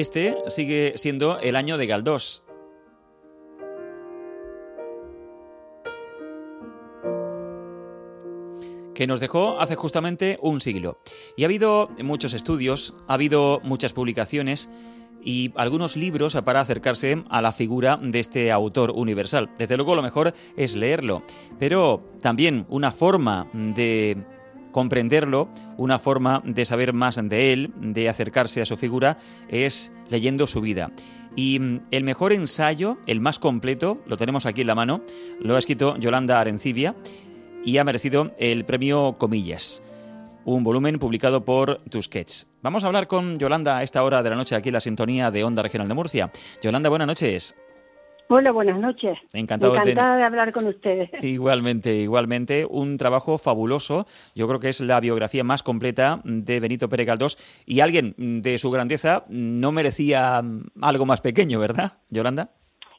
este sigue siendo el año de Galdós. que nos dejó hace justamente un siglo. Y ha habido muchos estudios, ha habido muchas publicaciones y algunos libros para acercarse a la figura de este autor universal. Desde luego lo mejor es leerlo, pero también una forma de comprenderlo, una forma de saber más de él, de acercarse a su figura, es leyendo su vida. Y mm, el mejor ensayo, el más completo, lo tenemos aquí en la mano, lo ha escrito Yolanda Arencibia y ha merecido el premio Comillas, un volumen publicado por Tusquets. Vamos a hablar con Yolanda a esta hora de la noche aquí en la sintonía de Onda Regional de Murcia. Yolanda, buenas noches. Hola, buenas noches. Encantado Encantada de... hablar con ustedes. Igualmente, igualmente. Un trabajo fabuloso. Yo creo que es la biografía más completa de Benito Pérez Galdós. Y alguien de su grandeza no merecía algo más pequeño, ¿verdad, Yolanda?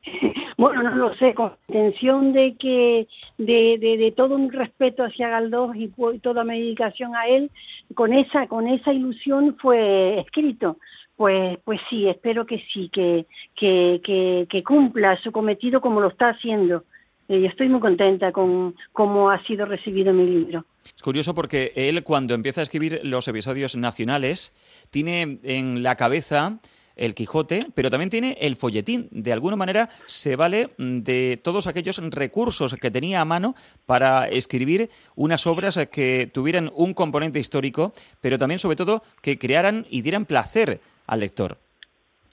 Bueno, no lo sé, con intención de que, de, de, todo un respeto hacia Galdós y toda mi dedicación a él, con esa, con esa ilusión fue escrito. Pues, pues sí, espero que sí, que, que, que, cumpla su cometido como lo está haciendo. Y estoy muy contenta con cómo ha sido recibido mi libro. Es curioso porque él cuando empieza a escribir los episodios nacionales tiene en la cabeza el Quijote, pero también tiene el folletín. De alguna manera se vale de todos aquellos recursos que tenía a mano para escribir unas obras que tuvieran un componente histórico, pero también sobre todo que crearan y dieran placer lector.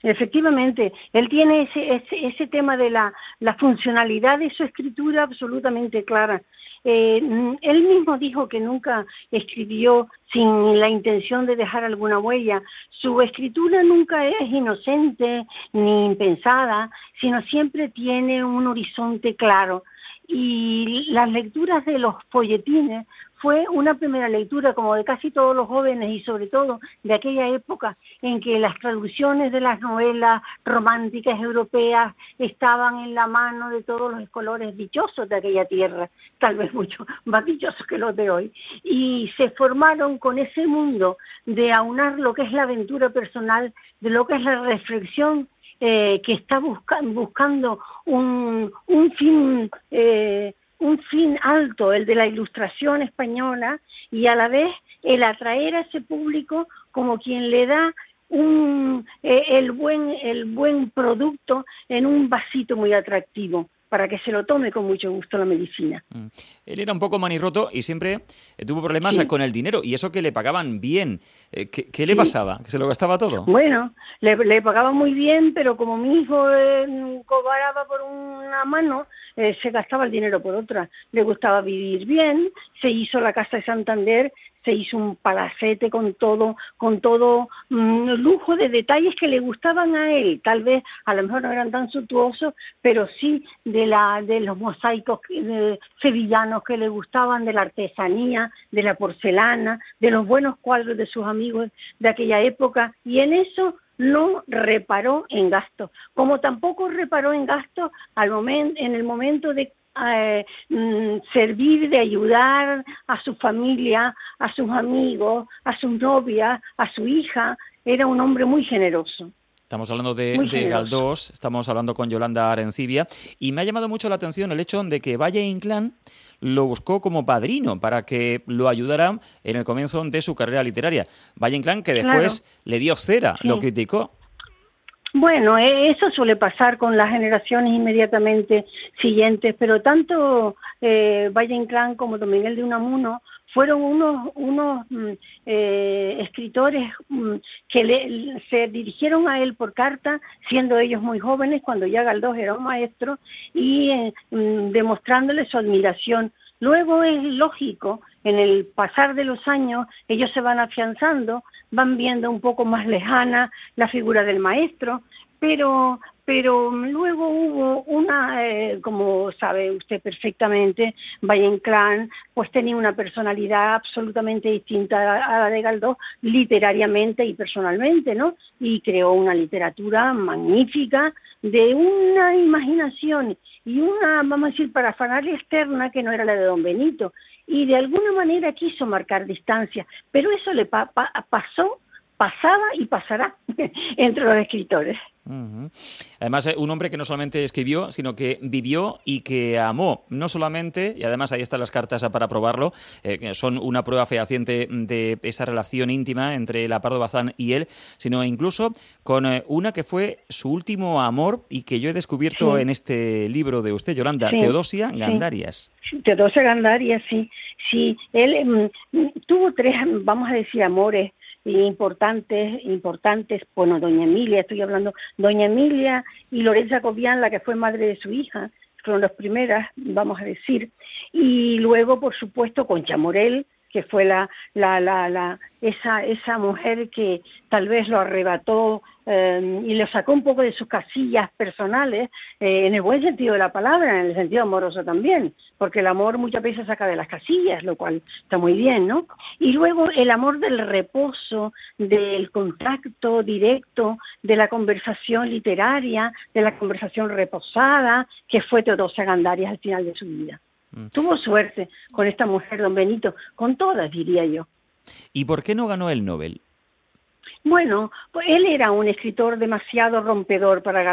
Efectivamente, él tiene ese, ese, tema de la, la, funcionalidad de su escritura absolutamente clara. Eh, él mismo dijo que nunca escribió sin la intención de dejar alguna huella. Su escritura nunca es inocente ni impensada, sino siempre tiene un horizonte claro. Y las lecturas de los folletines fue una primera lectura, como de casi todos los jóvenes y sobre todo de aquella época en que las traducciones de las novelas románticas europeas estaban en la mano de todos los colores dichosos de aquella tierra, tal vez mucho más dichosos que los de hoy, y se formaron con ese mundo de aunar lo que es la aventura personal, de lo que es la reflexión eh, que está buscando un, un fin eh, un fin alto, el de la ilustración española, y a la vez el atraer a ese público como quien le da un, eh, el, buen, el buen producto en un vasito muy atractivo para que se lo tome con mucho gusto la medicina. Mm. Él era un poco manirroto y siempre eh, tuvo problemas con el dinero y eso que le pagaban bien. Eh, ¿Qué, le pasaba? ¿Que se lo gastaba todo? Bueno, le, pagaban muy bien, pero como mi hijo eh, cobraba por una mano, eh, se gastaba el dinero por otra. Le gustaba vivir bien, se hizo la casa de Santander se hizo un palacete con todo, con todo mm, lujo de detalles que le gustaban a él. Tal vez a lo mejor no eran tan suntuosos, pero sí de la, de los mosaicos sevillanos que le gustaban, de la artesanía, de la porcelana, de los buenos cuadros de sus amigos de aquella época. Y en eso no reparó en gasto, como tampoco reparó en gasto al momento, en el momento de eh, mm, servir, de ayudar a su familia, a sus amigos, a su novia, a su hija. Era un hombre muy generoso. Estamos hablando de, Galdós, estamos hablando con Yolanda Arencibia y me ha llamado mucho la atención el hecho de que Valle Inclán lo buscó como padrino para que lo ayudara en el comienzo de su carrera literaria. Valle Inclán que después le dio cera, lo criticó. Bueno, e, eso suele pasar con las generaciones inmediatamente siguientes, pero tanto eh, Valle Inclán como Don Miguel de Unamuno fueron unos, unos mm, eh, escritores mm, que le, se dirigieron a él por carta, siendo ellos muy jóvenes, cuando ya Galdós era un maestro, y eh, mm, demostrándole su admiración. Luego es lógico, en el pasar de los años, ellos se van afianzando, van viendo un poco más lejana la figura del maestro, pero pero luego hubo una, eh, como sabe usted perfectamente, Valle Inclán, pues tenía una personalidad absolutamente distinta a la de Galdós, literariamente y personalmente, ¿no? Y creó una literatura magnífica de una imaginación y una, vamos a decir, parafernalia externa que no era la de don Benito. Y de alguna manera quiso marcar distancia, pero eso le pasó pasaba y pasará. entre los escritores. Además, eh, un hombre que no solamente escribió, sino que vivió y que amó. No solamente, y además ahí están las cartas para probarlo, eh, son una prueba fehaciente de esa relación íntima entre la Pardo Bazán y él, sino incluso con eh, una que fue su último amor y que yo he descubierto en este libro de usted, Yolanda, Teodosia Gandarias. Teodosia Gandarias, sí. Sí, él mm, tuvo tres, vamos a decir, amores importantes, importantes, bueno, doña Emilia, estoy hablando, doña Emilia y Lorenza Cobian, la que fue madre de su hija, fueron las primeras, vamos a decir, y luego, por supuesto, Concha Morel, que fue la, la, la, la esa, esa mujer que tal vez lo arrebató eh, y lo sacó un poco de sus casillas personales, eh, en el buen sentido de la palabra, en el sentido amoroso también, porque el amor muchas veces saca de las casillas, lo cual está muy bien, ¿no? Y luego el amor del reposo, del contacto directo, de la conversación literaria, de la conversación reposada, que fue Teodosia Gandarias al final de su vida. Mm. Tuvo suerte con esta mujer, don Benito, con todas, diría yo. ¿Y por qué no ganó el Nobel? Bueno, pues él era un escritor demasiado rompedor para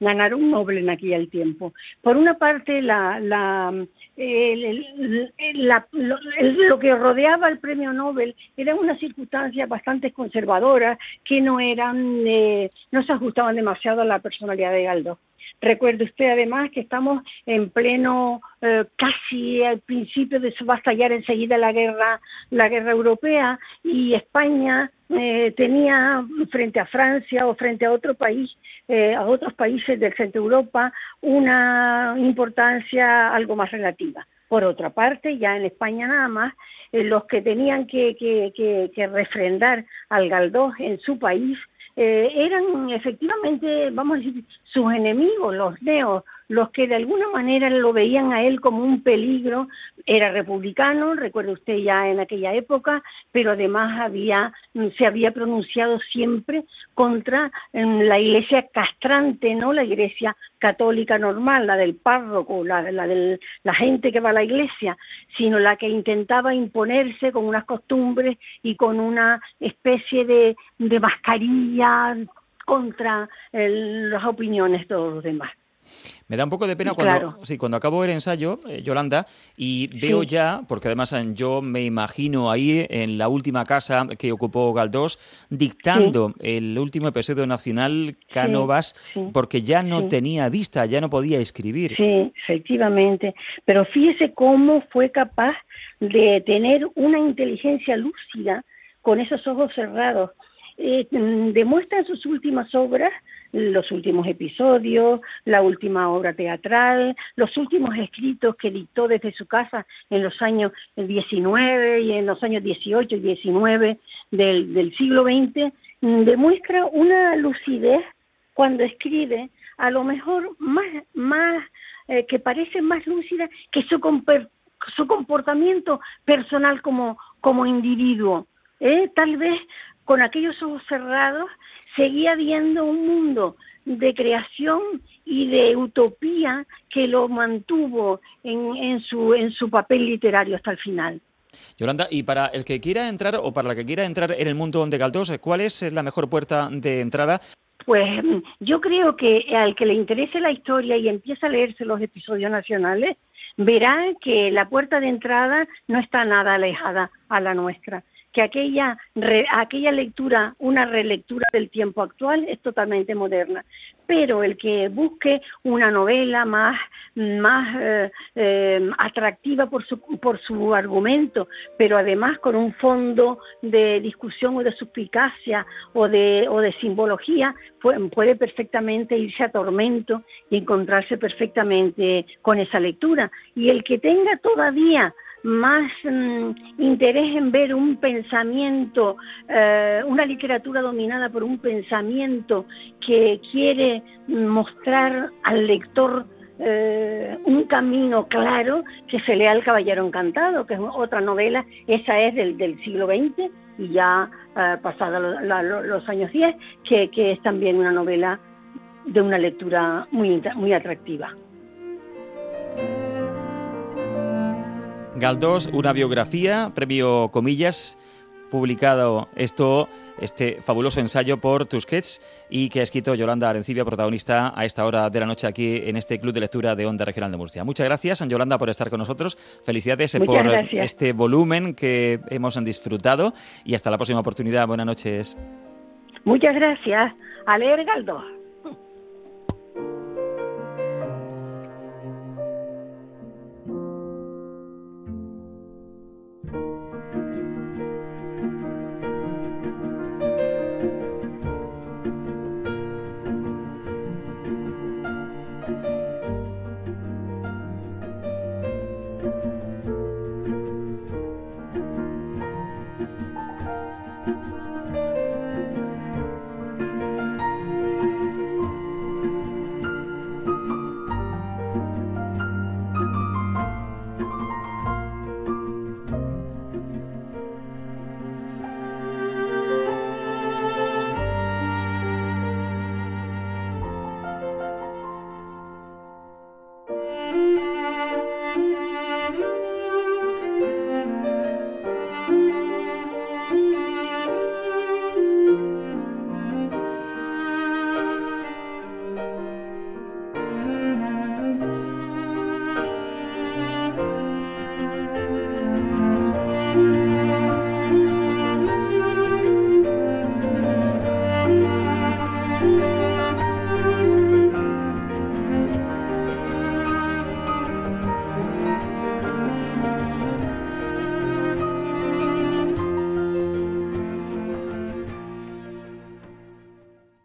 ganar un Nobel en aquel tiempo. Por una parte, la, la, lo, que rodeaba el premio Nobel era una circunstancia bastante conservadora que no eran, eh, no se ajustaban demasiado a la personalidad de Galdós. Recuerde usted además que estamos en pleno, eh, casi al principio de va a estallar enseguida la guerra, la guerra europea y España eh, tenía frente a Francia o frente a otro país, eh, a otros países del centro Europa, una importancia algo más relativa. Por otra parte, ya en España nada más, los que tenían que refrendar al Galdós en su país eh, eran efectivamente, vamos a decir, sus enemigos, los neos, los que de alguna manera lo veían a él como un peligro, era republicano, recuerde usted ya en aquella época, pero además había, se había pronunciado siempre contra mm, la iglesia castrante, ¿no? La iglesia católica normal, la del párroco, la, la de la gente que va a la iglesia, sino la que intentaba imponerse con unas costumbres y con una especie de, de mascarilla contra las opiniones de todos los demás. Me da un poco de pena cuando, sí, cuando acabo el ensayo, eh, Yolanda, y veo ya, porque además eh, yo me imagino ahí en la última casa que ocupó Galdós, dictando el último episodio nacional Cánovas, porque ya no tenía vista, ya no podía escribir. Sí, efectivamente. Pero fíjese cómo fue capaz de tener una inteligencia lúcida con esos ojos cerrados. Eh, mm, demuestra en sus últimas obras los últimos episodios, la última obra teatral, los últimos escritos que dictó desde su casa en los años 19 y en los años 18 y 19 del, siglo XX, mm, demuestra una lucidez cuando escribe, a lo mejor más, más eh, que parece más lúcida que su, su comportamiento personal como, como individuo. ¿eh? Tal vez con aquellos ojos cerrados seguía viendo un mundo de creación y de utopía que lo mantuvo en, su, en su papel literario hasta el final. Yolanda, y para el que quiera entrar o para la que quiera entrar en el mundo de Galdós, ¿cuál es la mejor puerta de entrada? Pues yo creo que al que le interese la historia y empieza a leerse los episodios nacionales, verá que la puerta de entrada no está nada alejada a la nuestra que aquella, aquella lectura, una relectura del tiempo actual, es totalmente moderna. Pero el que busque una novela más, más eh, eh, atractiva por su, por su argumento, pero además con un fondo de discusión o de suspicacia o de, o de simbología, puede perfectamente irse a tormento y encontrarse perfectamente con esa lectura. Y el que tenga todavía más mm, interés en ver un pensamiento, eh, una literatura dominada por un pensamiento que quiere mostrar al lector eh, un camino claro que se lea al Caballero Encantado, que es otra novela, esa es del, del siglo XX y ya eh, pasada los años 10, que, que, es también una novela de una lectura muy, muy atractiva. Galdós, una biografía, premio comillas, publicado esto, este fabuloso ensayo por Tusquets y que ha escrito Yolanda Arencibia, protagonista a esta hora de la noche aquí en este Club de Lectura de Onda Regional de Murcia. Muchas gracias, Yolanda, por estar con nosotros. Felicidades por este volumen que hemos disfrutado y hasta la próxima oportunidad. Buenas noches. Muchas gracias. A leer Galdós.